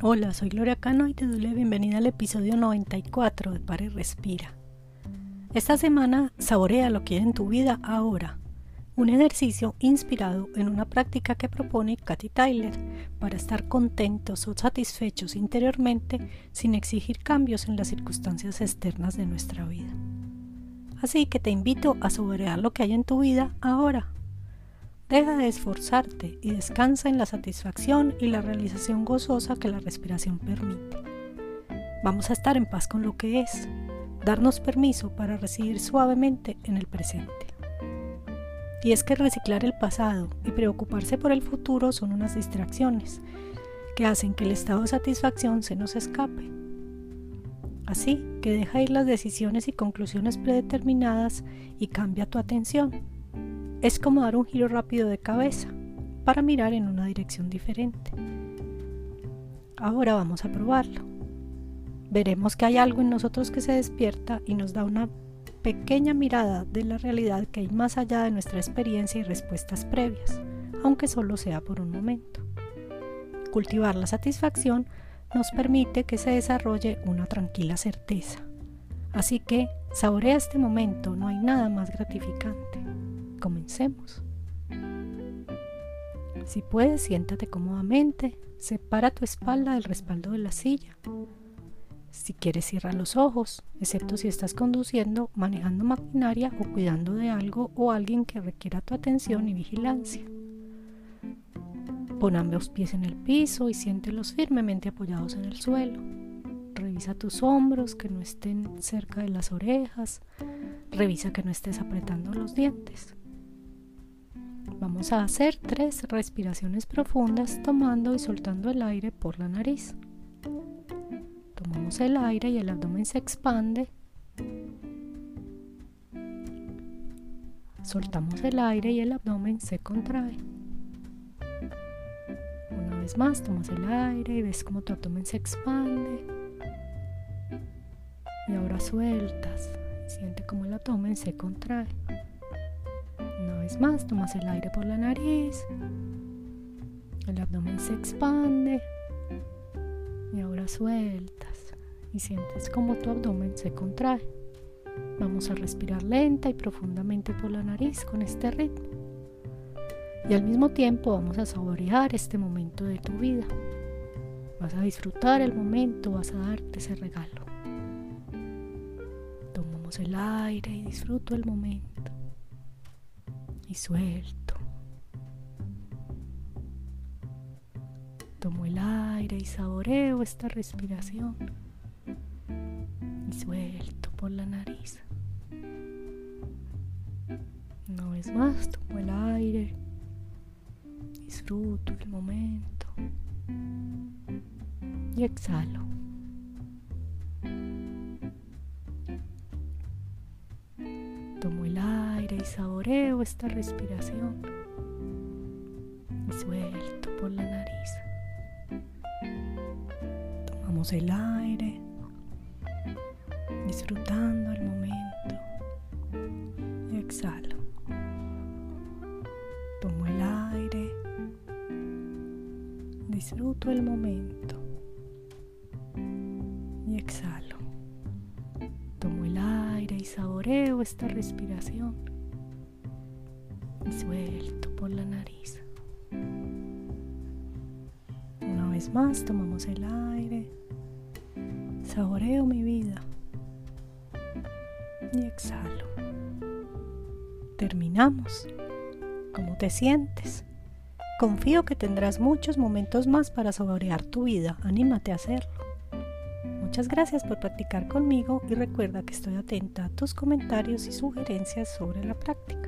Hola, soy Gloria Cano y te doy la bienvenida al episodio 94 de Pare Respira. Esta semana saborea lo que hay en tu vida ahora, un ejercicio inspirado en una práctica que propone Katy Tyler para estar contentos o satisfechos interiormente sin exigir cambios en las circunstancias externas de nuestra vida. Así que te invito a saborear lo que hay en tu vida ahora. Deja de esforzarte y descansa en la satisfacción y la realización gozosa que la respiración permite. Vamos a estar en paz con lo que es, darnos permiso para recibir suavemente en el presente. Y es que reciclar el pasado y preocuparse por el futuro son unas distracciones que hacen que el estado de satisfacción se nos escape. Así que deja ir las decisiones y conclusiones predeterminadas y cambia tu atención es como dar un giro rápido de cabeza para mirar en una dirección diferente. Ahora vamos a probarlo. Veremos que hay algo en nosotros que se despierta y nos da una pequeña mirada de la realidad que hay más allá de nuestra experiencia y respuestas previas, aunque solo sea por un momento. Cultivar la satisfacción nos permite que se desarrolle una tranquila certeza. Así que saborea este momento, no hay nada más gratificante. Comencemos. Si puedes, siéntate cómodamente, separa tu espalda del respaldo de la silla. Si quieres, cierra los ojos, excepto si estás conduciendo, manejando maquinaria o cuidando de algo o alguien que requiera tu atención y vigilancia. Pon ambos pies en el piso y siéntelos firmemente apoyados en el suelo. Revisa tus hombros que no estén cerca de las orejas. Revisa que no estés apretando los dientes. Vamos a hacer tres respiraciones profundas tomando y soltando el aire por la nariz. Tomamos el aire y el abdomen se expande. Soltamos el aire y el abdomen se contrae. Una vez más, tomas el aire y ves cómo tu abdomen se expande. Y ahora sueltas. Siente cómo el abdomen se contrae más, tomas el aire por la nariz, el abdomen se expande y ahora sueltas y sientes como tu abdomen se contrae. Vamos a respirar lenta y profundamente por la nariz con este ritmo. Y al mismo tiempo vamos a saborear este momento de tu vida. Vas a disfrutar el momento, vas a darte ese regalo. Tomamos el aire y disfruto el momento y suelto. Tomo el aire y saboreo esta respiración y suelto por la nariz. Una vez más, tomo el aire, disfruto el momento y exhalo. Y saboreo esta respiración y suelto por la nariz. Tomamos el aire, disfrutando el momento y exhalo. Tomo el aire, disfruto el momento y exhalo. Tomo el aire y saboreo esta respiración suelto por la nariz. Una vez más tomamos el aire, saboreo mi vida y exhalo. Terminamos. ¿Cómo te sientes? Confío que tendrás muchos momentos más para saborear tu vida. Anímate a hacerlo. Muchas gracias por practicar conmigo y recuerda que estoy atenta a tus comentarios y sugerencias sobre la práctica.